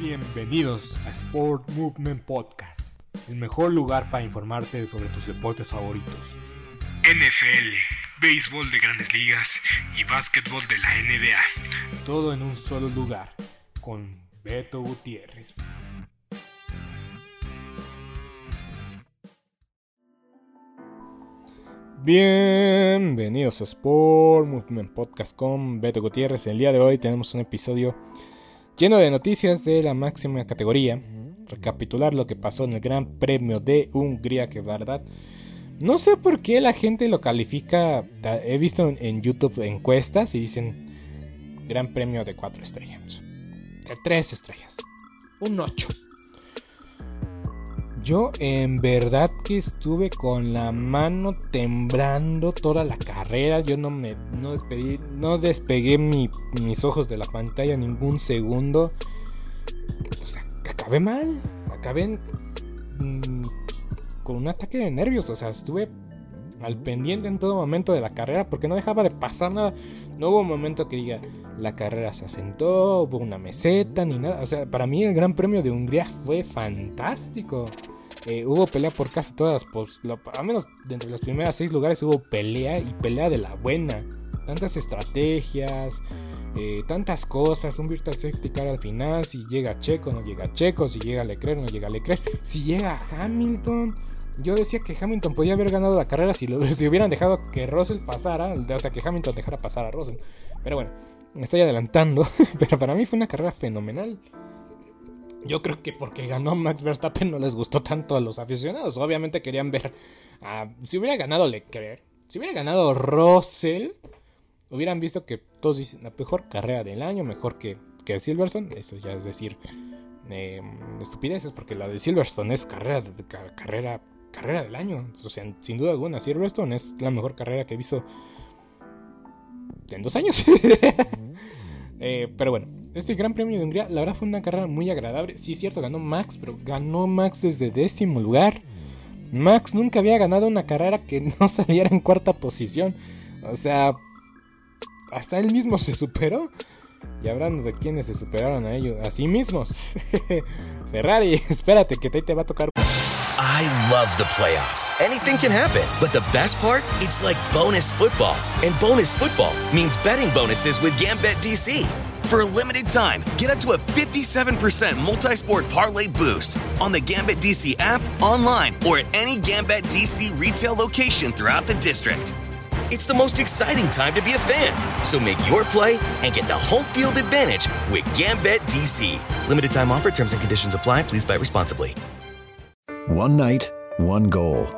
Bienvenidos a Sport Movement Podcast, el mejor lugar para informarte sobre tus deportes favoritos. NFL, béisbol de grandes ligas y básquetbol de la NBA. Todo en un solo lugar, con Beto Gutiérrez. Bienvenidos a Sport Movement Podcast con Beto Gutiérrez. El día de hoy tenemos un episodio lleno de noticias de la máxima categoría. Recapitular lo que pasó en el Gran Premio de Hungría, que verdad. No sé por qué la gente lo califica. He visto en YouTube encuestas y dicen Gran Premio de 4 estrellas. De 3 estrellas. Un 8. Yo en verdad que estuve con la mano temblando toda la carrera. Yo no me no despegué, no despegué mis ojos de la pantalla ningún segundo. Sea, acabé mal. Acabé mm, con un ataque de nervios. O sea, estuve al pendiente en todo momento de la carrera porque no dejaba de pasar nada. No hubo un momento que diga la carrera se asentó, hubo una meseta ni nada. O sea, para mí el Gran Premio de Hungría fue fantástico. Eh, hubo pelea por casi todas, pues, al menos dentro de las primeras seis lugares hubo pelea y pelea de la buena. Tantas estrategias, eh, tantas cosas, un Virtual Safety Car al final, si llega Checo, no llega Checo, si llega Leclerc, no llega Leclerc, si llega Hamilton. Yo decía que Hamilton podía haber ganado la carrera si, lo, si hubieran dejado que Russell pasara, o sea, que Hamilton dejara pasar a Russell. Pero bueno, me estoy adelantando, pero para mí fue una carrera fenomenal. Yo creo que porque ganó Max Verstappen no les gustó tanto a los aficionados. Obviamente querían ver. si hubiera ganado Leclerc, si hubiera ganado Russell, hubieran visto que todos dicen la mejor carrera del año, mejor que, que Silverstone. Eso ya es decir, em, estupideces, porque la de Silverstone es carrera, carrera, carrera del año. O sea, sin duda alguna, Silverstone es la mejor carrera que he visto en dos años. Eh, pero bueno, este Gran Premio de Hungría, la verdad fue una carrera muy agradable. Sí, es cierto, ganó Max, pero ganó Max desde décimo lugar. Max nunca había ganado una carrera que no saliera en cuarta posición. O sea, hasta él mismo se superó. Y hablando de quienes se superaron a ellos, a sí mismos. Ferrari, espérate que te, te va a tocar. I love the playoffs. Anything can happen. But the best part? It's like bonus football. And bonus football means betting bonuses with Gambit DC. For a limited time, get up to a 57% multi sport parlay boost on the Gambit DC app, online, or at any Gambit DC retail location throughout the district. It's the most exciting time to be a fan. So make your play and get the home field advantage with Gambit DC. Limited time offer, terms and conditions apply. Please buy responsibly. One night, one goal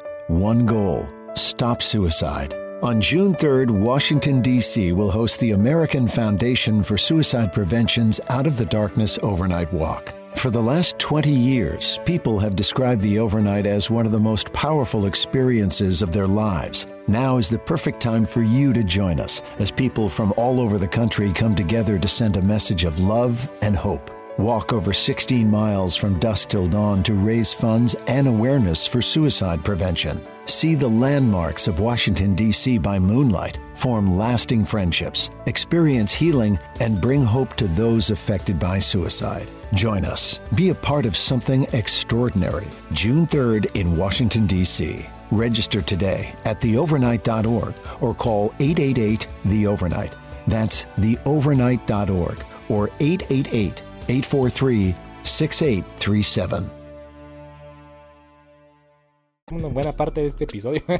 one goal stop suicide. On June 3rd, Washington, D.C. will host the American Foundation for Suicide Prevention's Out of the Darkness Overnight Walk. For the last 20 years, people have described the overnight as one of the most powerful experiences of their lives. Now is the perfect time for you to join us as people from all over the country come together to send a message of love and hope. Walk over 16 miles from dusk till dawn to raise funds and awareness for suicide prevention. See the landmarks of Washington, D.C. by moonlight, form lasting friendships, experience healing, and bring hope to those affected by suicide. Join us. Be a part of something extraordinary. June 3rd in Washington, D.C. Register today at theovernight.org or call 888 The Overnight. That's theovernight.org or 888 843 6837. Una buena parte de este episodio.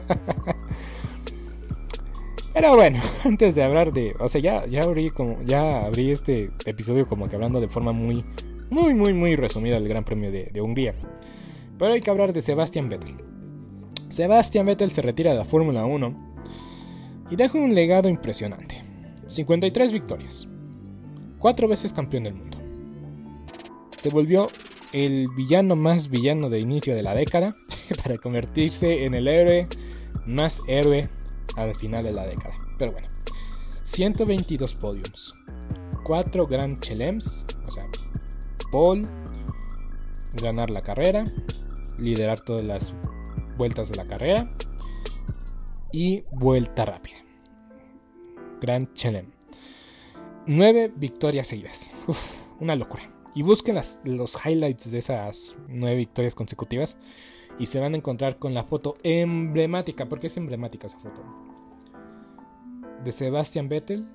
Pero bueno, antes de hablar de. O sea, ya, ya abrí como. Ya abrí este episodio como que hablando de forma muy. Muy, muy, muy resumida del Gran Premio de, de Hungría. Pero hay que hablar de Sebastian Vettel. Sebastian Vettel se retira de la Fórmula 1 y deja un legado impresionante. 53 victorias. Cuatro veces campeón del mundo. Se volvió el villano más villano de inicio de la década para convertirse en el héroe más héroe al final de la década. Pero bueno, 122 podiums, 4 Grand Chelems, o sea, pole, ganar la carrera, liderar todas las vueltas de la carrera y vuelta rápida. Grand Chelem. 9 victorias seguidas. Uf, una locura. Y busquen los highlights de esas 9 victorias consecutivas y se van a encontrar con la foto emblemática, porque es emblemática esa foto, de Sebastian Vettel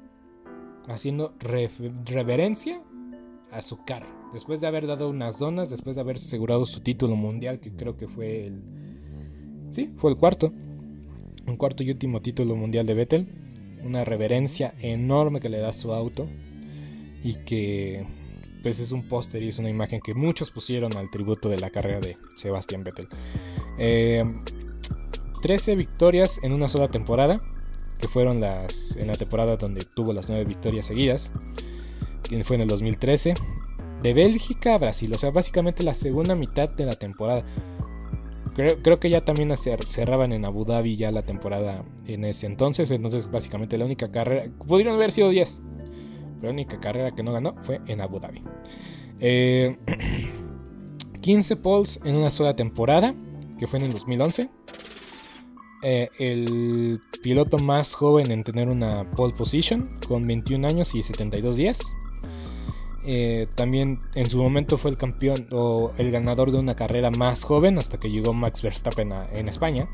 haciendo reverencia a su carro, después de haber dado unas donas, después de haber asegurado su título mundial, que creo que fue el... Sí, fue el cuarto, un cuarto y último título mundial de Vettel, una reverencia enorme que le da su auto y que es un póster y es una imagen que muchos pusieron al tributo de la carrera de Sebastian Vettel. Eh, 13 victorias en una sola temporada, que fueron las en la temporada donde tuvo las 9 victorias seguidas, que fue en el 2013. De Bélgica a Brasil, o sea, básicamente la segunda mitad de la temporada. Creo, creo, que ya también cerraban en Abu Dhabi ya la temporada en ese entonces. Entonces, básicamente la única carrera. Pudieron haber sido 10 la única carrera que no ganó fue en Abu Dhabi. 15 eh, poles en una sola temporada, que fue en el 2011. Eh, el piloto más joven en tener una pole position, con 21 años y 72 días. Eh, también en su momento fue el campeón o el ganador de una carrera más joven hasta que llegó Max Verstappen en España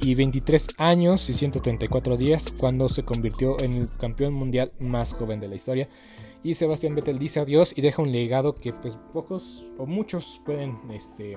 y 23 años y 134 días cuando se convirtió en el campeón mundial más joven de la historia. Y Sebastián Vettel dice adiós y deja un legado que pues pocos o muchos pueden este,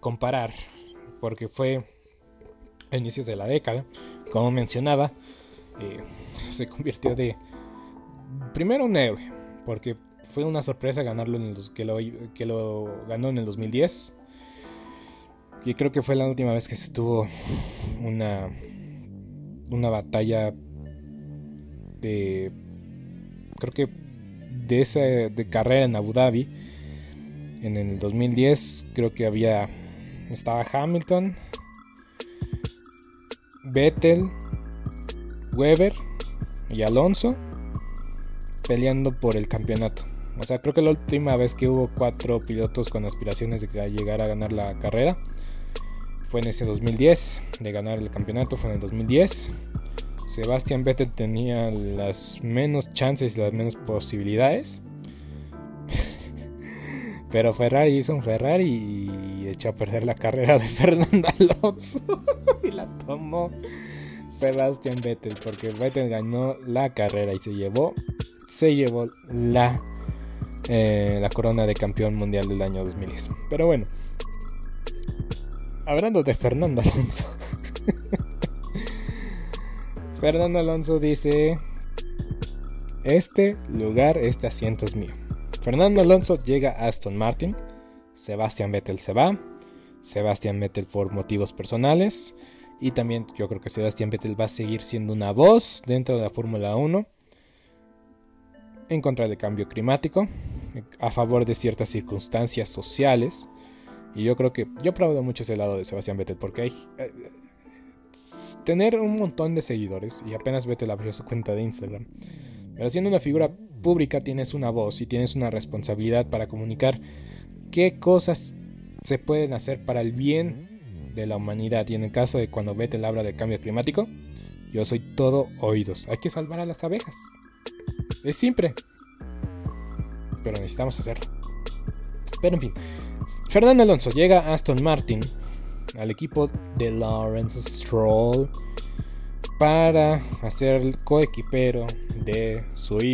comparar, porque fue a inicios de la década, como mencionaba, eh, se convirtió de primero un héroe, porque fue una sorpresa ganarlo en que lo, que lo ganó en el 2010. Y creo que fue la última vez que se tuvo una una batalla de creo que de esa de carrera en Abu Dhabi en el 2010 creo que había estaba Hamilton Vettel Weber y Alonso peleando por el campeonato. O sea, creo que la última vez que hubo cuatro pilotos con aspiraciones de llegar a ganar la carrera fue en ese 2010, de ganar el campeonato fue en el 2010. Sebastian Vettel tenía las menos chances y las menos posibilidades. Pero Ferrari hizo un Ferrari y echó a perder la carrera de Fernando Alonso y la tomó Sebastian Vettel porque Vettel ganó la carrera y se llevó se llevó la eh, la corona de campeón mundial del año 2010. Pero bueno, hablando de Fernando Alonso. Fernando Alonso dice, este lugar, este asiento es mío. Fernando Alonso llega a Aston Martin, Sebastian Vettel se va, Sebastian Vettel por motivos personales y también yo creo que Sebastian Vettel va a seguir siendo una voz dentro de la Fórmula 1 en contra del cambio climático, a favor de ciertas circunstancias sociales. Y yo creo que yo aplaudo mucho ese lado de Sebastián Vettel porque hay eh, tener un montón de seguidores y apenas Vettel abrió su cuenta de Instagram. Pero siendo una figura pública tienes una voz y tienes una responsabilidad para comunicar qué cosas se pueden hacer para el bien de la humanidad. Y en el caso de cuando Vettel habla del cambio climático, yo soy todo oídos. Hay que salvar a las abejas. Es simple. Pero necesitamos hacerlo. Pero en fin. Fernando Alonso llega a Aston Martin, al equipo de Lawrence Stroll, para hacer el coequipero de su hijo.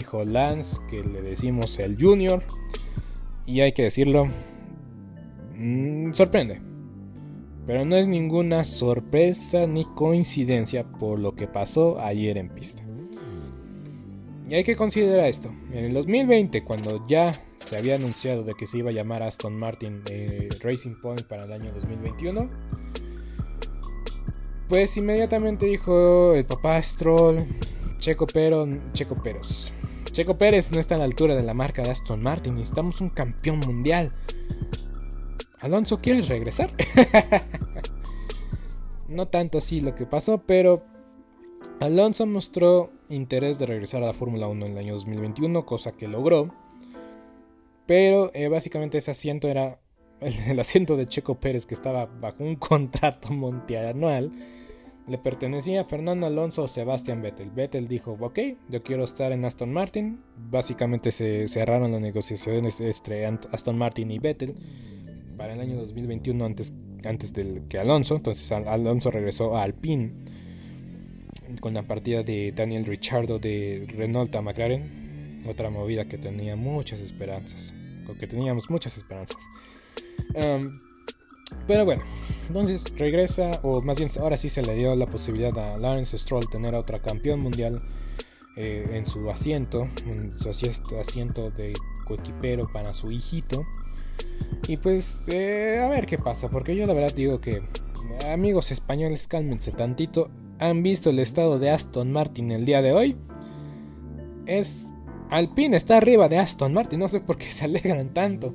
dijo Lance, que le decimos el Junior. Y hay que decirlo, mm, sorprende. Pero no es ninguna sorpresa ni coincidencia por lo que pasó ayer en pista. Y hay que considerar esto. En el 2020, cuando ya se había anunciado de que se iba a llamar Aston Martin eh, Racing Point para el año 2021, pues inmediatamente dijo el papá Stroll, Checo Pero, Checo Peros. Checo Pérez no está a la altura de la marca de Aston Martin. Necesitamos un campeón mundial. Alonso, ¿quieres regresar? no tanto así lo que pasó, pero Alonso mostró interés de regresar a la Fórmula 1 en el año 2021, cosa que logró. Pero eh, básicamente ese asiento era el, asiento de Checo Pérez que estaba bajo un contrato multianual le pertenecía a Fernando Alonso o Sebastian Vettel. Vettel dijo, ok, yo quiero estar en Aston Martin. Básicamente se cerraron las negociaciones entre Aston Martin y Vettel para el año 2021 antes, antes del que Alonso. Entonces Alonso regresó a Alpine con la partida de Daniel Ricciardo de Renault a McLaren. Otra movida que tenía muchas esperanzas. Con que teníamos muchas esperanzas. Pero bueno, entonces regresa, o más bien ahora sí se le dio la posibilidad a Lawrence Stroll tener a otra campeón mundial eh, en su asiento, en su asiento de coequipero para su hijito. Y pues eh, a ver qué pasa, porque yo la verdad digo que amigos españoles, cálmense tantito. ¿Han visto el estado de Aston Martin el día de hoy? Es Alpine está arriba de Aston Martin, no sé por qué se alegran tanto.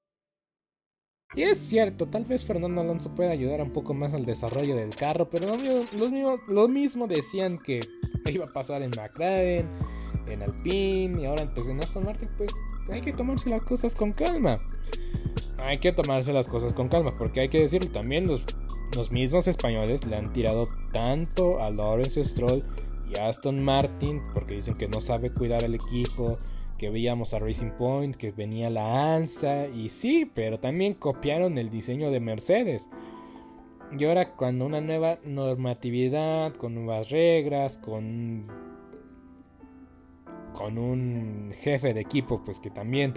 Y es cierto, tal vez Fernando Alonso pueda ayudar un poco más al desarrollo del carro, pero lo mismo, lo mismo, decían que iba a pasar en McLaren, en Alpine y ahora pues en Aston Martin, pues hay que tomarse las cosas con calma. Hay que tomarse las cosas con calma, porque hay que decirlo también, los, mismos españoles le han tirado tanto a Lawrence Stroll y Aston Martin, porque dicen que no sabe cuidar al equipo, que veíamos a Racing Point, que venía la ANSA, y sí, pero también copiaron el diseño de Mercedes. Y ahora cuando una nueva normatividad, con nuevas reglas, con con un jefe de equipo pues que también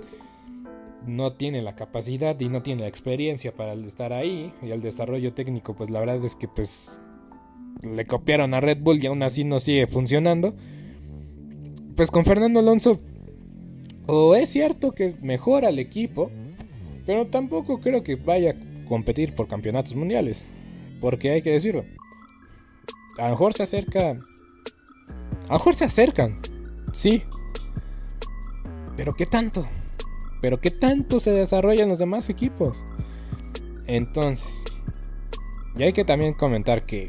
no tiene la capacidad y no tiene la experiencia para estar ahí y el desarrollo técnico pues la verdad es que pues le copiaron a Red Bull y aún así no sigue funcionando. Pues con Fernando Alonso o es cierto que mejora el equipo, pero tampoco creo que vaya a competir por campeonatos mundiales. Porque hay que decirlo. A lo mejor se acerca. A lo mejor se acercan. Sí. Pero ¿qué tanto? Pero ¿qué tanto se desarrollan los demás equipos? Entonces. Y hay que también comentar que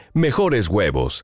mejores huevos.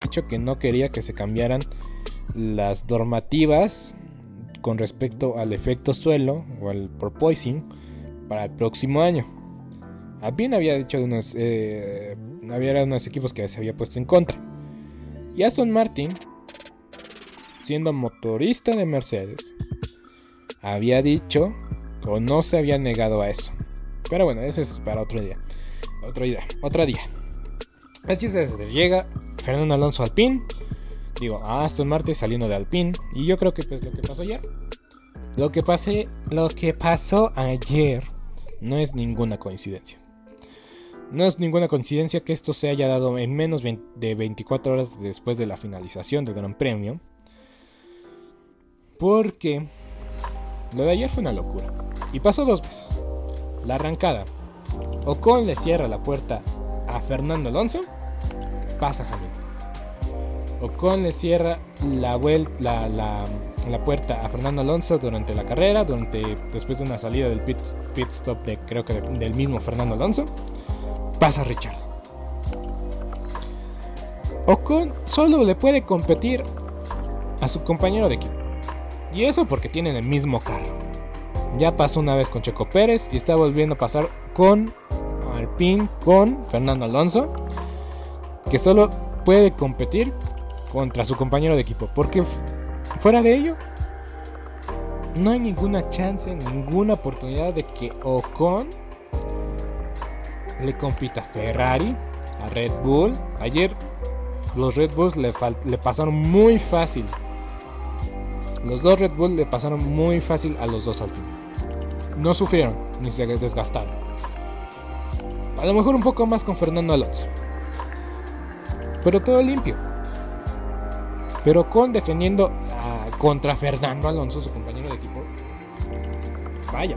dicho que no quería que se cambiaran las normativas con respecto al efecto suelo o al porpoising para el próximo año. Bien había dicho unos, eh, había unos equipos que se había puesto en contra. Y Aston Martin, siendo motorista de Mercedes, había dicho o no se había negado a eso. Pero bueno, eso es para otro día. Otro día, otro día. El chiste llega Fernando Alonso Alpine digo, a Aston Martin saliendo de Alpine. Y yo creo que pues lo que pasó ayer. Lo que, pasé, lo que pasó ayer no es ninguna coincidencia. No es ninguna coincidencia que esto se haya dado en menos de 24 horas después de la finalización del Gran Premio. Porque lo de ayer fue una locura. Y pasó dos veces. La arrancada. Ocon le cierra la puerta a Fernando Alonso. Pasa Hamilton. Ocon le cierra la, vuelta, la, puerta a Fernando Alonso durante la carrera, durante, después de una salida del pit, stop de, creo que del mismo Fernando Alonso. Pasa Richard. Ocon solo le puede competir a su compañero de equipo. Y eso porque tienen el mismo carro. Ya pasó una vez con Checo Pérez y está volviendo a pasar con Alpine, con Fernando Alonso, que solo puede competir contra su compañero de equipo. Porque fuera de ello, no hay ninguna chance, ninguna oportunidad de que Ocon le compita a Ferrari, a Red Bull. Ayer los Red Bulls le, le pasaron muy fácil los dos Red Bull le pasaron muy fácil a los dos al final. No sufrieron ni se desgastaron. A lo mejor un poco más con Fernando Alonso. Pero todo limpio. Pero con defendiendo contra Fernando Alonso, su compañero de equipo. Vaya,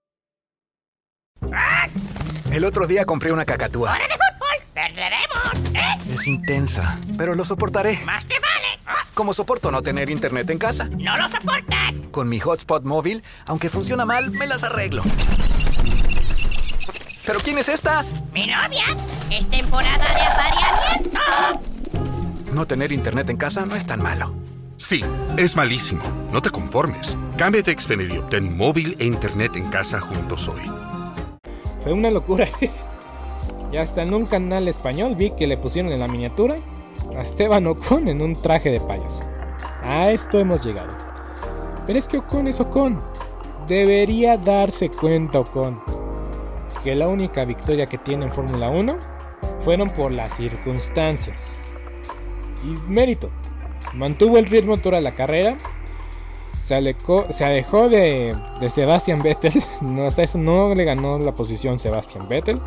El otro día compré una cacatúa. ¡Hora de fútbol! ¡Perderemos! ¿eh? Es intensa, pero lo soportaré. ¡Más que vale! Como soporto no tener internet en casa. ¡No lo soportas! Con mi hotspot móvil, aunque funciona mal, me las arreglo. ¿Pero quién es esta? ¡Mi novia! ¡Es temporada de apareamiento! No tener internet en casa no es tan malo. Sí, es malísimo. No te conformes. Cámbiate a Xfinity y obtén móvil e internet en casa juntos hoy. Fue una locura. y hasta en un canal español vi que le pusieron en la miniatura a Esteban Ocon en un traje de payaso. A esto hemos llegado. Pero es que Ocon es Ocon. Debería darse cuenta Ocon que la única victoria que tiene en Fórmula 1 fueron por las circunstancias. Y mérito. Mantuvo el ritmo toda la carrera se, alejó, de, de Sebastian Vettel. No, hasta eso no le ganó la posición Sebastian Vettel.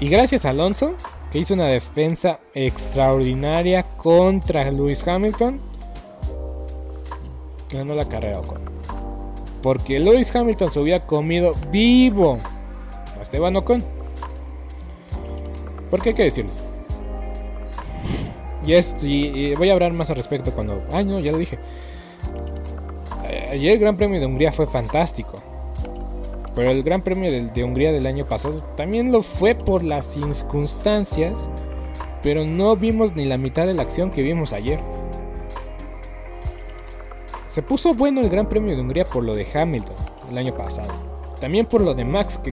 Y gracias a Alonso, que hizo una defensa extraordinaria contra Lewis Hamilton, ganó la carrera Ocon. Porque Lewis Hamilton se hubiera comido vivo a Esteban Ocon. Porque hay que decirlo. Y, voy a hablar más al respecto cuando... Ay, no, ya lo dije. Ayer el Gran Premio de Hungría fue fantástico. Pero el Gran Premio de, de, Hungría del año pasado también lo fue por las circunstancias. Pero no vimos ni la mitad de la acción que vimos ayer. Se puso bueno el Gran Premio de Hungría por lo de Hamilton el año pasado. También por lo de Max que...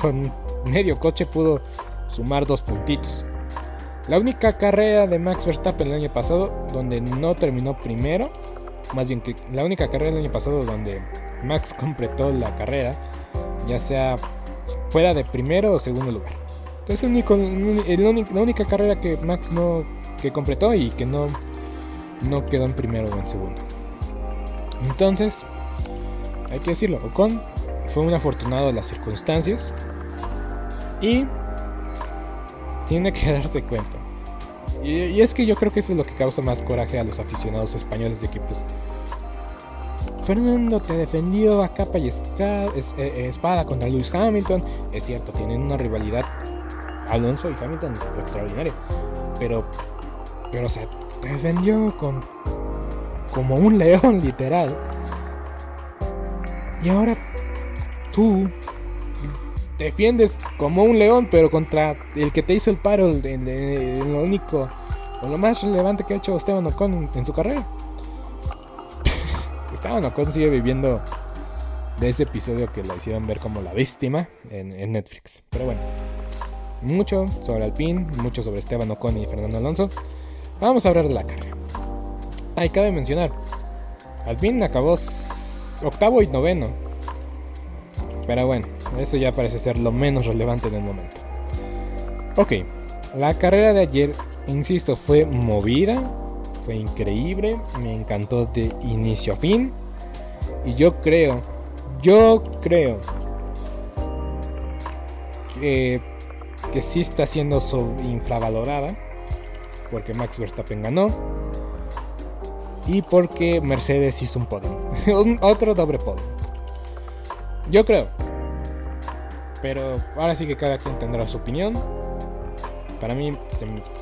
Con medio coche pudo sumar dos puntitos. La única carrera de Max Verstappen el año pasado donde no terminó primero, más bien que la única carrera del año pasado donde Max completó la carrera, ya sea fuera de primero o segundo lugar. Único- la única carrera que Max no que completó y que no no quedó en primero o en segundo. Entonces, hay que decirlo, Ocon fue un afortunado de las circunstancias y tiene que darse cuenta. Y, y es que yo creo que eso es lo que causa más coraje a los aficionados españoles de que pues Fernando te defendió a capa y eh, eh, espada contra Lewis Hamilton. Es cierto, tienen una rivalidad Alonso y Hamilton extraordinaria. Pero, pero o sea, te defendió con como un león literal. Y ahora tú defiendes como un león, pero contra el que te hizo el paro, en, lo único, o lo más relevante que ha hecho Esteban Ocon en, su carrera. Esteban Ocon sigue viviendo de ese episodio que la hicieron ver como la víctima en, en Netflix. Pero bueno, mucho sobre Alpine, mucho sobre Esteban Ocon y Fernando Alonso. Vamos a hablar de la carrera. Ay, cabe mencionar, Alpine acabó octavo y noveno. Pero bueno, eso ya parece ser lo menos relevante en el momento. Ok, la carrera de ayer, insisto, fue movida, fue increíble, me encantó de inicio a fin. Y yo creo, yo creo que, que sí está siendo infravalorada. Porque Max Verstappen ganó. Y porque Mercedes hizo un podio. Otro doble podio. Yo creo. Pero ahora sí que cada quien tendrá su opinión. Para mí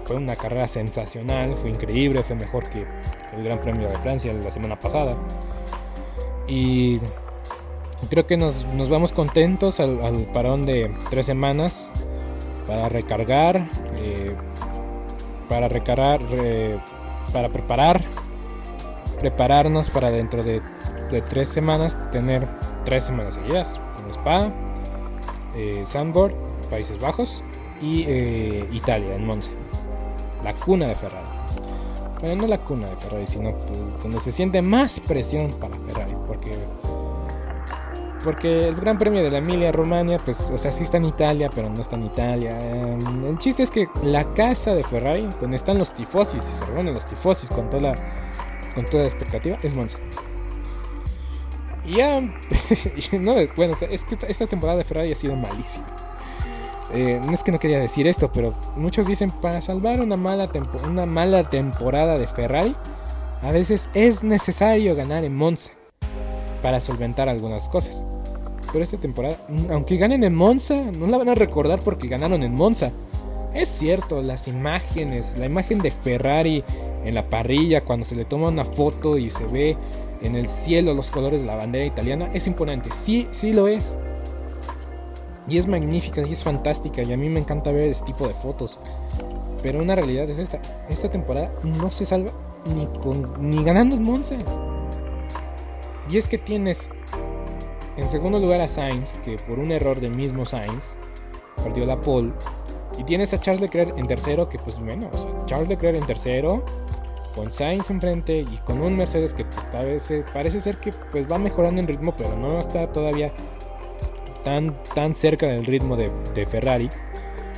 fue una carrera sensacional, fue increíble, fue mejor que el Gran Premio de Francia la semana pasada. Y creo que nos, nos vamos contentos al, parón de tres semanas para recargar, eh, para recargar, re- para preparar, prepararnos para dentro de, de tres semanas tener tres semanas seguidas con Spa, eh, Sandboard, Países Bajos y eh, Italia, en Monza. La cuna de Ferrari. Bueno, no la cuna de Ferrari, sino donde se siente más presión para Ferrari. Porque, porque el Gran Premio de la Emilia Romagna, pues, o sea, sí está en Italia, pero no está en Italia. Em, el chiste es que la casa de Ferrari, donde están los tifosis y se reúnen los tifosis con toda con toda la expectativa, es Monza. Y ya, no, bueno, es que esta- temporada de Ferrari ha sido malísima. Eh, no es que no quería decir esto, pero muchos dicen para salvar una mala, tempo- una mala temporada de Ferrari, a veces es necesario ganar en Monza para solventar algunas cosas. Pero esta temporada, aunque ganen en Monza, no la van a recordar porque ganaron en Monza. Es cierto, las imágenes, la imagen de Ferrari en la parrilla cuando se le toma una foto y se ve en el cielo los colores de la bandera italiana es imponente. Sí, sí lo es. Y es magnífica y es fantástica y a mí me encanta ver ese tipo de fotos. Pero una realidad es esta. Esta temporada no se salva ni, con, ni ganando en Monza. Y es que tienes en segundo lugar a Sainz, que por un error del mismo Sainz perdió la pole. Y tienes a Charles Leclerc en tercero, que pues bueno, o sea, Charles Leclerc en tercero, con Sainz enfrente y con un Mercedes que pues tal vez eh, parece ser que pues va mejorando en ritmo, pero no está todavía tan, tan cerca del ritmo de, de Ferrari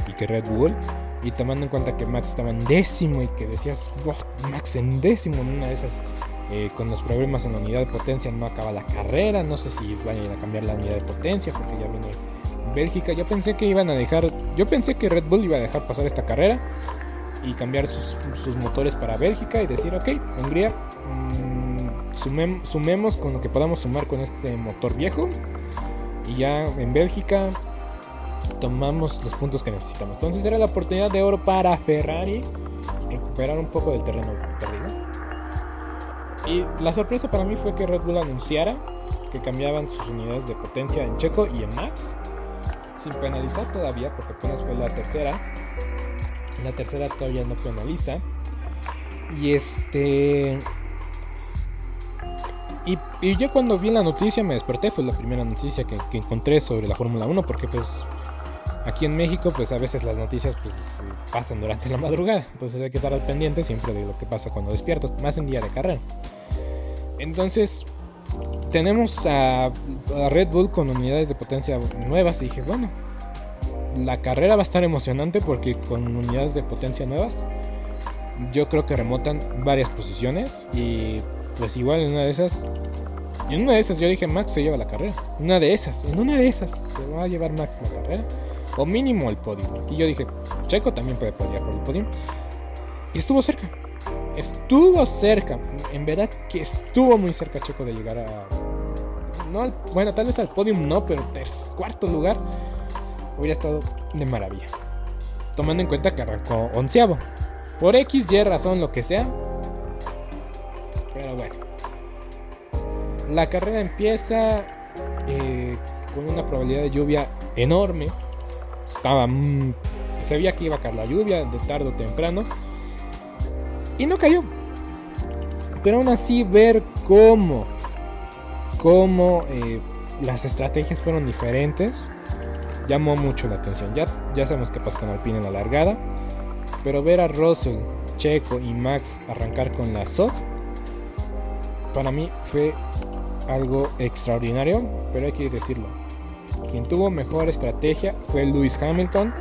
y que Red Bull. Y tomando en cuenta que Max estaba en décimo y que decías, "Oh, Max en décimo en una de esas, eh, con los problemas en la unidad de potencia, no acaba la carrera. No sé si vayan a cambiar la unidad de potencia porque ya viene Bélgica. Yo pensé que iban a dejar, yo pensé que Red Bull iba a dejar pasar esta carrera y cambiar sus, motores para Bélgica y decir, ok, Hungría, mm, sumem- sumemos con lo que podamos sumar con este motor viejo. Y ya en Bélgica tomamos los puntos que necesitamos. Entonces era la oportunidad de oro para Ferrari recuperar un poco del terreno perdido. Y la sorpresa para mí fue que Red Bull anunciara que cambiaban sus unidades de potencia en Checo y en Max, sin penalizar todavía, porque apenas fue la tercera. La tercera todavía no penaliza. Y este. Y, yo cuando vi la noticia me desperté, fue la primera noticia que, que encontré sobre la Fórmula 1, porque pues aquí en México pues a veces las noticias pues pasan durante la madrugada, entonces hay que estar al pendiente siempre de lo que pasa cuando despiertas, más en día de carrera. Entonces tenemos a, a Red Bull con unidades de potencia nuevas y dije, bueno, la carrera va a estar emocionante porque con unidades de potencia nuevas yo creo que remontan varias posiciones y pues igual en una de esas en una de esas yo dije Max se lleva la carrera. Una de esas en una de esas se va a llevar Max la carrera o mínimo el podio. Y yo dije Checo también puede pelear por el podio. Y estuvo cerca. Estuvo cerca. En verdad que estuvo muy cerca Checo de llegar a no bueno tal vez al podium no pero cuarto lugar hubiera estado de maravilla tomando en cuenta que arrancó onceavo por X, Y razón, lo que sea. Pero bueno. La carrera empieza eh, con una probabilidad de lluvia enorme. Estaba. mm, se veía que iba a caer la lluvia de tarde o temprano. Y no cayó. Pero aún así, ver cómo. Cómo eh, las estrategias fueron diferentes. Llamó mucho la atención. Ya, ya sabemos qué pasó con Alpine en la largada. Pero ver a Russell, Checo y Max arrancar con la soft, para mí fue algo extraordinario, pero hay que decirlo. Quien tuvo mejor estrategia fue Lewis Hamilton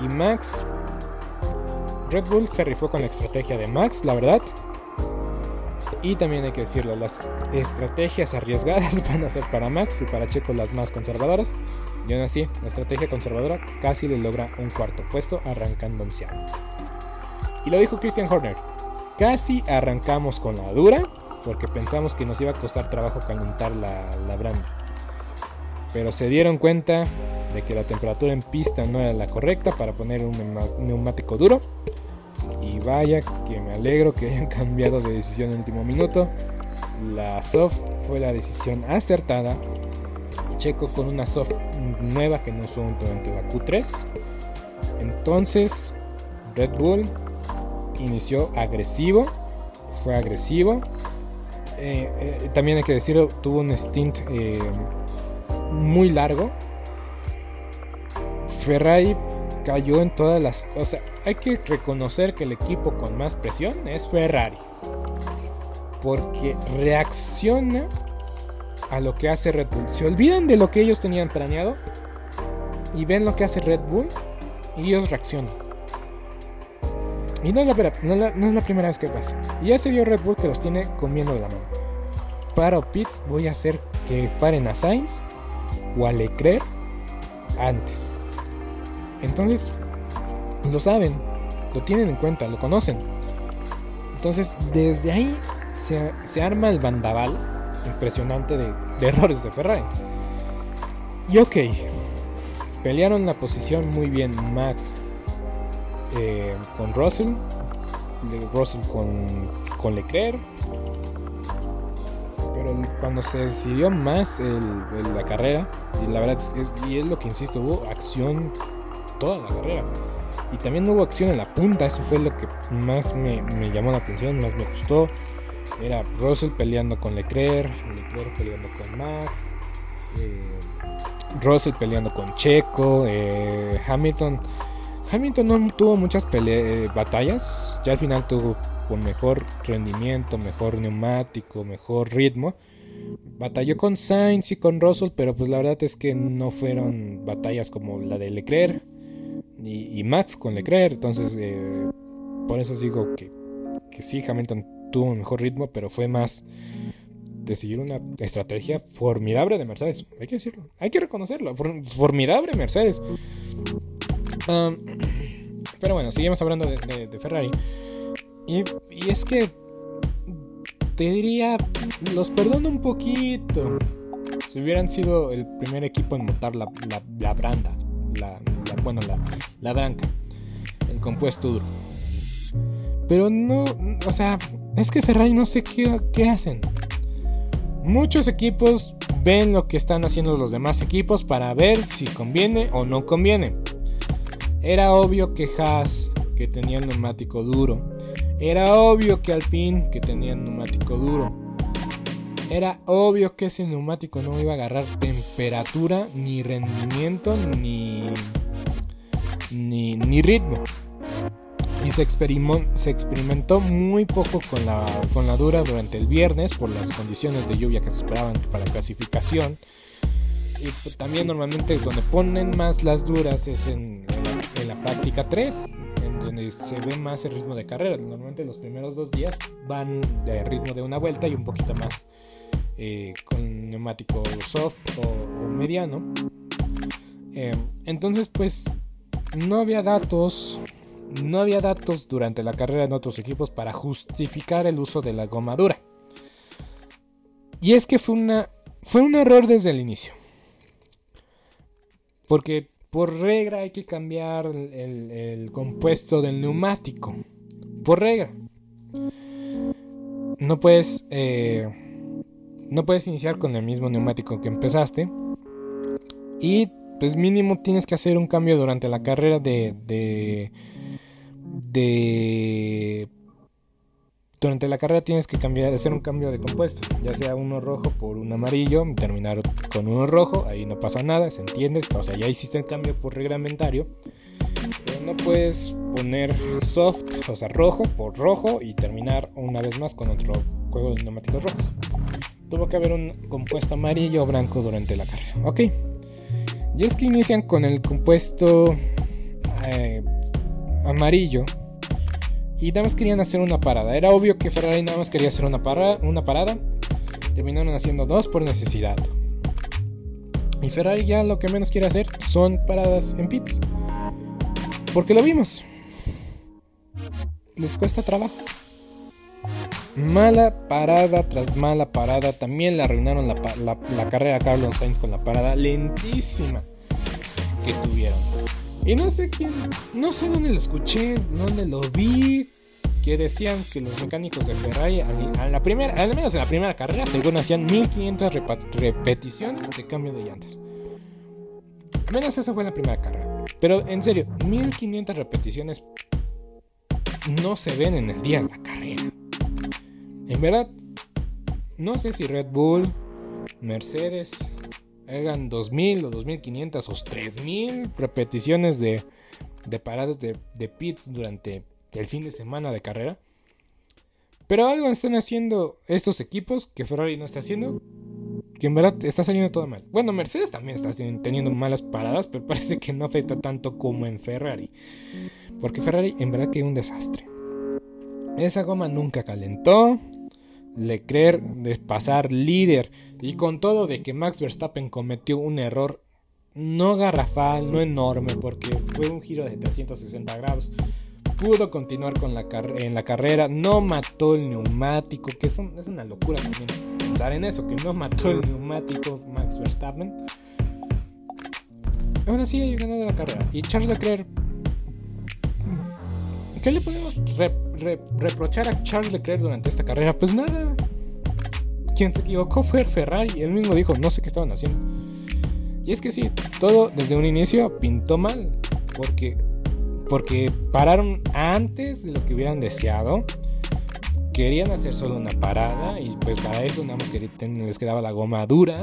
y Max. Red Bull se rifó con la estrategia de Max, la verdad. Y también hay que decirlo, las estrategias arriesgadas van a ser para Max y para Checo las más conservadoras. Y aún así, la estrategia conservadora casi le logra un cuarto puesto arrancando onceavo. Y lo dijo Christian Horner. Casi arrancamos con la dura porque pensamos que nos iba a costar trabajo calentar la, la branda. Pero se dieron cuenta de que la temperatura en pista no era la correcta para poner un neumático duro. Y vaya que me alegro que hayan cambiado de decisión en el último minuto. La soft fue la decisión acertada Checo con una soft nueva que no usó durante la Q3. Entonces, Red Bull inició agresivo, fue agresivo. Eh, eh, también hay que decirlo, tuvo un stint eh, muy largo. Ferrari cayó en todas las... O sea, hay que reconocer que el equipo con más presión es Ferrari. Porque reacciona a lo que hace Red Bull. Se olvidan de lo que ellos tenían planeado y ven lo que hace Red Bull y ellos reaccionan. Y no es la, no es la- primera vez que pasa. Y ya se vio Red Bull que los tiene comiendo de la mano. Para Pitts voy a hacer que paren a Sainz o a Leclerc antes. Entonces, lo saben, lo tienen en cuenta, lo conocen. Entonces, desde ahí se, se arma el bandaval impresionante de, errores de Ferrari. Y ok, pelearon la posición muy bien Max eh, con Russell, Russell con, con Leclerc. Pero cuando se decidió más el- la carrera, y la verdad es, y es lo que insisto, hubo acción toda la carrera. Y también hubo acción en la punta, eso fue lo que más me llamó la atención, más me gustó. Era Russell peleando con Leclerc, Leclerc peleando con Max, eh, Russell peleando con Checo, eh, Hamilton. Hamilton no tuvo muchas pele- eh, batallas, ya al final tuvo con mejor rendimiento, mejor neumático, mejor ritmo. batalló con Sainz y con Russell, pero pues la verdad es que no fueron batallas como la de Leclerc y, Max con Leclerc. Entonces, eh, por eso digo que, que sí, Hamilton tuvo un mejor ritmo, pero fue más de seguir una estrategia formidable de Mercedes. Hay que decirlo, hay que reconocerlo. Formidable Mercedes. pero bueno, seguimos hablando de, Ferrari. Y, es que te diría, los perdono un poquito. Si hubieran sido el primer equipo en montar la, la, branda, la, bueno, la, la branca, el compuesto duro. Pero no, o sea, es que Ferrari no sé qué, hacen. Muchos equipos ven lo que están haciendo los demás equipos para ver si conviene o no conviene. Era obvio que Haas, que tenía el neumático duro, era obvio que Alpine, que tenía el neumático duro, era obvio que ese neumático no iba a agarrar temperatura, ni rendimiento, ni, ni, ni ritmo. Y se, experimentó muy poco con la, dura durante el viernes por las condiciones de lluvia que se esperaban para la clasificación. Y pues, también normalmente donde ponen más las duras es en, en la práctica 3 donde se ve más el ritmo de carrera. Normalmente los primeros dos días van de ritmo de una vuelta y un poquito más eh, con neumático soft o, mediano. Eh, entonces, pues no había datos, no había datos durante la carrera en otros equipos para justificar el uso de la goma dura. Y es que fue una, fue un error desde el inicio. Porque por regla hay que cambiar el, compuesto del neumático. Por regla. No puedes. Eh, no puedes iniciar con el mismo neumático que empezaste. Y pues mínimo tienes que hacer un cambio durante la carrera de. de. De durante la carrera tienes que cambiar, hacer un cambio de compuesto, ya sea uno rojo por un amarillo, terminar con uno rojo, ahí no pasa nada, se entiende, o sea, ya hiciste el cambio por reglamentario, pero no puedes poner soft, o sea, rojo por rojo y terminar una vez más con otro juego de neumáticos rojos. Tuvo que haber un compuesto amarillo o blanco durante la carrera, ok. Y es que inician con el compuesto eh, amarillo y nada más querían hacer una parada. Era obvio que Ferrari nada más quería hacer una, una parada. Terminaron haciendo dos por necesidad. Y Ferrari ya lo que menos quiere hacer son paradas en pits. Porque lo vimos. Les cuesta trabajo. Mala parada tras mala parada. También le arruinaron la, la carrera a Carlos Sainz con la parada lentísima que tuvieron. Y no sé quién, no sé dónde lo escuché, dónde lo vi, que decían que los mecánicos de Ferrari al menos en la primera carrera, según hacían 1500 repeticiones de cambio de llantas. Menos eso fue la primera carrera. Pero en serio, 1500 repeticiones no se ven en el día de la carrera. En verdad, no sé si Red Bull, Mercedes, hagan 2000 o 2500 o 3000 repeticiones de, de paradas de, de, pits durante el fin de semana de carrera. Pero algo están haciendo estos equipos que Ferrari no está haciendo. Que en verdad está saliendo todo mal. Bueno, Mercedes también está teniendo malas paradas, pero parece que no afecta tanto como en Ferrari. Porque Ferrari en verdad que es un desastre. Esa goma nunca calentó. Leclerc de pasar líder y con todo de que Max Verstappen cometió un error no garrafal, no enorme, porque fue un giro de 360 grados. Pudo continuar con la en la carrera, no mató el neumático, que es, es una locura también pensar en eso, que no mató el neumático Max Verstappen. Aún así ha ganado la carrera. Y Charles Leclerc ¿Qué le podemos reprochar a Charles Leclerc durante esta carrera? Pues nada. Quien se equivocó fue Ferrari. Él mismo dijo, no sé qué estaban haciendo. Y es que sí, todo desde un inicio pintó mal. Porque, porque pararon antes de lo que hubieran deseado. Querían hacer solo una parada. Y pues para eso nada más que les quedaba la goma dura.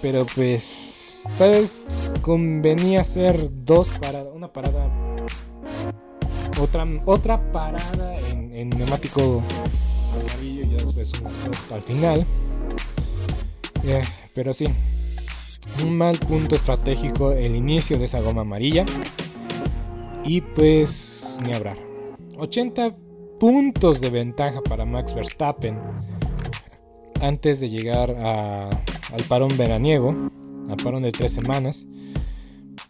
Pero pues tal vez convenía hacer dos paradas. Una parada otra, otra parada en, neumático una al final. Pero sí, un mal punto estratégico el inicio de esa goma amarilla. Y pues ni hablar. 80 puntos de ventaja para Max Verstappen antes de llegar al parón veraniego, al parón de tres semanas.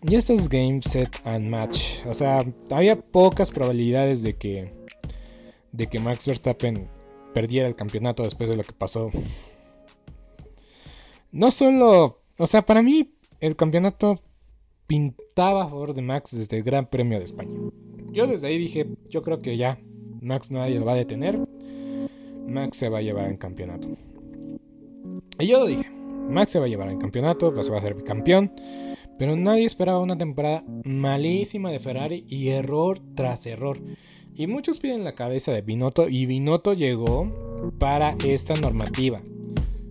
Y esto es game, set and match. O sea, había pocas probabilidades de que, de que Max Verstappen perdiera el campeonato después de lo que pasó. No solo, o sea, para mí el campeonato pintaba a favor de Max desde el Gran Premio de España. Yo desde ahí dije, yo creo que ya Max nadie lo va a detener. Max se va a llevar el campeonato. Y yo lo dije, Max se va a llevar el campeonato, se va a ser campeón. Pero nadie esperaba una temporada malísima de Ferrari y error tras error. Y muchos piden la cabeza de Binotto y Binotto llegó para esta normativa.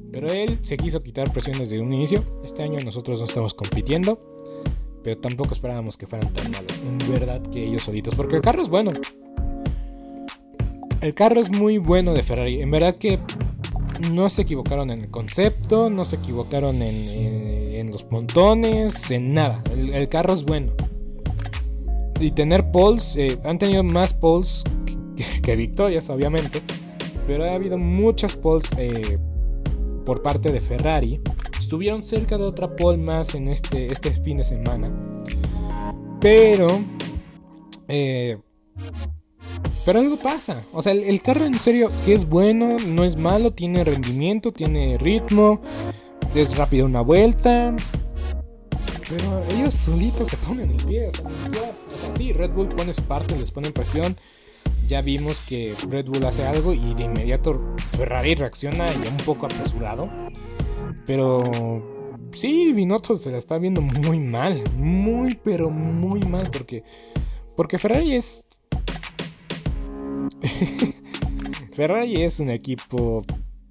Pero él se quiso quitar presión desde un inicio. Este año nosotros no estamos compitiendo. Pero tampoco esperábamos que fueran tan malos. En verdad que ellos solitos. Porque el carro es bueno. El carro es muy bueno de Ferrari. En verdad que no se equivocaron en el concepto. No se equivocaron en, los montones. En nada. El, carro es bueno. Y tener poles. Eh, han tenido más poles que, victorias, obviamente. Pero ha habido muchas poles eh, por parte de Ferrari. Estuvieron cerca de otra pole más en este, este fin de semana. Pero... Eh, pero algo pasa. O sea, el, carro en serio que es bueno, no es malo, tiene rendimiento, tiene ritmo, es rápido una vuelta. Pero ellos solitos se ponen el pie. O sea, sí, Red Bull pone su parte, les pone presión. Ya vimos que Red Bull hace algo y de inmediato Ferrari reacciona ya un poco apresurado. Pero sí, Binotto se la está viendo muy mal. Muy, pero muy mal. Porque, porque Ferrari es Ferrari es un equipo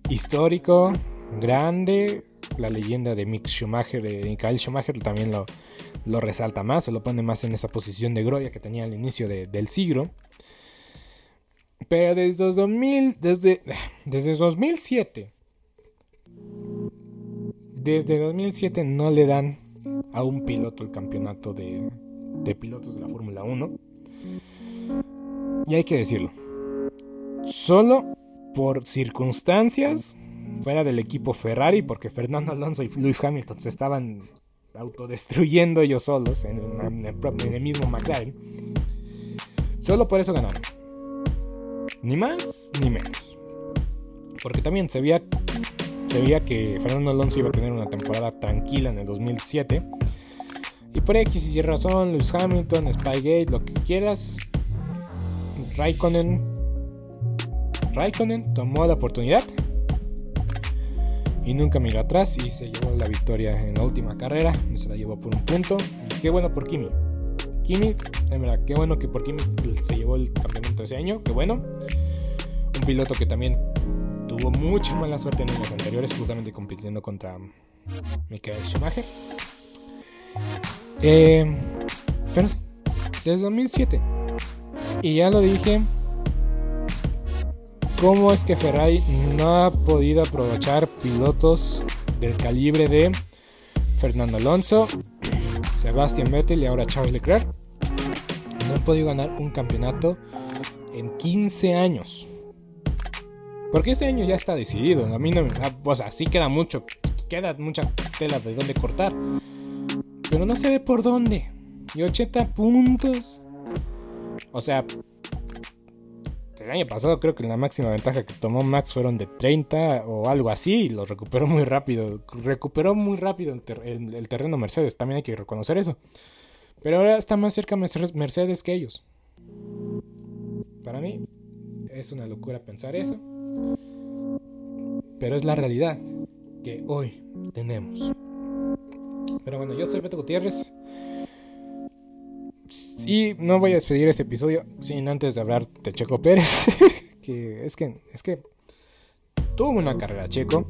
histórico, grande. La leyenda de Mick Schumacher, de Michael Schumacher, también lo, resalta más, se lo pone más en esa posición de gloria que tenía al inicio del siglo. Pero desde 2000, desde, desde 2007, desde 2007 no le dan a un piloto el campeonato de, de pilotos de la Fórmula 1. Y hay que decirlo, solo por circunstancias fuera del equipo Ferrari, porque Fernando Alonso y Lewis Hamilton se estaban autodestruyendo ellos solos en el, mismo McLaren. Solo por eso ganaron. Ni más ni menos. Porque también se veía, que Fernando Alonso iba a tener una temporada tranquila en el 2007. Y por X y razón, Lewis Hamilton, Spygate, lo que quieras, Raikkonen Raikkonen tomó la oportunidad y nunca miró atrás y se llevó la victoria en la última carrera. Se la llevó por un punto. Y qué bueno por Kimi. Kimi, qué bueno que por Kimi se llevó el campeonato ese año. Qué bueno. Un piloto que también tuvo mucha mala suerte en años anteriores, justamente compitiendo contra Michael Schumacher. Eh, pero desde 2007. Y ya lo dije, cómo es que Ferrari no ha podido aprovechar pilotos del calibre de Fernando Alonso, Sebastian Vettel y ahora Charles Leclerc. No ha podido ganar un campeonato en 15 años. Porque este año ya está decidido. A mí no O sea, sí queda mucho. Queda mucha tela de dónde cortar. Pero no se ve por dónde. Y 80 puntos. O sea, el año pasado creo que la máxima ventaja que tomó Max fueron de 30 o algo así y lo recuperó muy rápido. Recuperó muy rápido el, terreno Mercedes, también hay que reconocer eso. Pero ahora está más cerca Mercedes que ellos. Para mí es una locura pensar eso. Pero es la realidad que hoy tenemos. Pero bueno, yo soy Beto Gutiérrez. Y no voy a despedir este episodio sin antes de hablar de Checo Pérez. que es que es que tuvo una carrera Checo.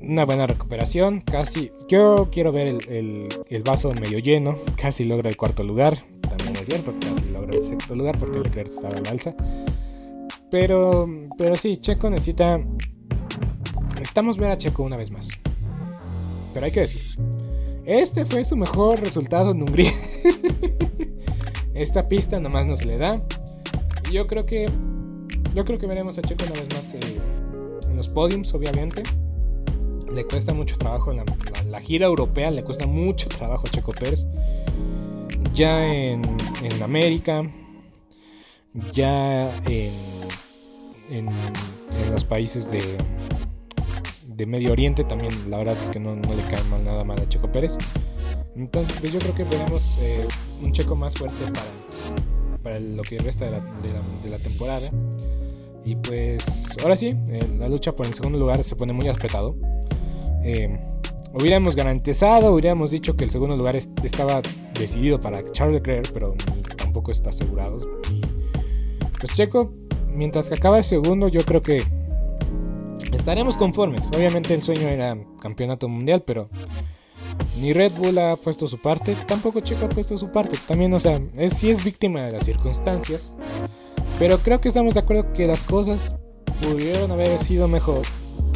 Una buena recuperación. Casi. Yo quiero ver el, el, vaso medio lleno. Casi logra el cuarto lugar. También es cierto, casi logra el sexto lugar porque Leclerc estaba al alza. Pero, pero sí, Checo necesita necesitamos ver a Checo una vez más. Pero hay que decir, este fue su mejor resultado en Hungría. Esta pista nomás no se le da. Yo creo que yo creo que veremos a Checo una vez más eh, en los podiums, obviamente. Le cuesta mucho trabajo la, la, gira europea, le cuesta mucho trabajo a Checo Pérez. Ya en, en América, ya en, en, los países de, de Medio Oriente también la verdad es que no, no, le cae mal nada mal a Checo Pérez. Entonces pues yo creo que veremos eh, un Checo más fuerte para, para lo que resta de la, de la, de la temporada. Y pues ahora sí, eh, la lucha por el segundo lugar se pone muy apretado. Eh, hubiéramos garantizado, hubiéramos dicho que el segundo lugar estaba decidido para Charles Leclerc, pero tampoco está asegurado. Y pues Checo, mientras que acaba el segundo, yo creo que estaremos conformes. Obviamente el sueño era campeonato mundial, pero ni Red Bull ha puesto su parte, tampoco Checo ha puesto su parte. También, o sea, es, sí es víctima de las circunstancias. Pero creo que estamos de acuerdo que las cosas pudieron haber sido mejor.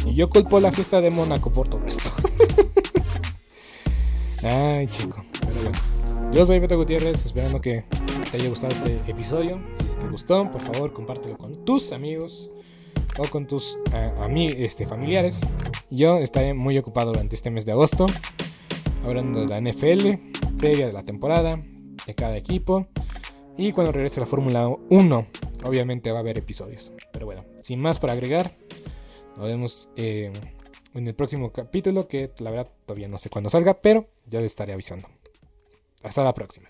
Y yo culpo la fiesta de Mónaco por todo esto. Ay, chico. Pero bueno. Yo soy Beto Gutiérrez, esperando que te haya gustado este episodio. Si te gustó, por favor, compártelo con tus amigos o con tus uh, este, familiares. Yo estaré muy ocupado durante este mes de agosto, hablando de la NFL, previa de la temporada, de cada equipo. Y cuando regrese la Fórmula 1, obviamente va a haber episodios. Pero bueno, sin más para agregar, nos vemos eh, en el próximo capítulo, que la verdad todavía no sé cuándo salga, pero ya les estaré avisando. Hasta la próxima.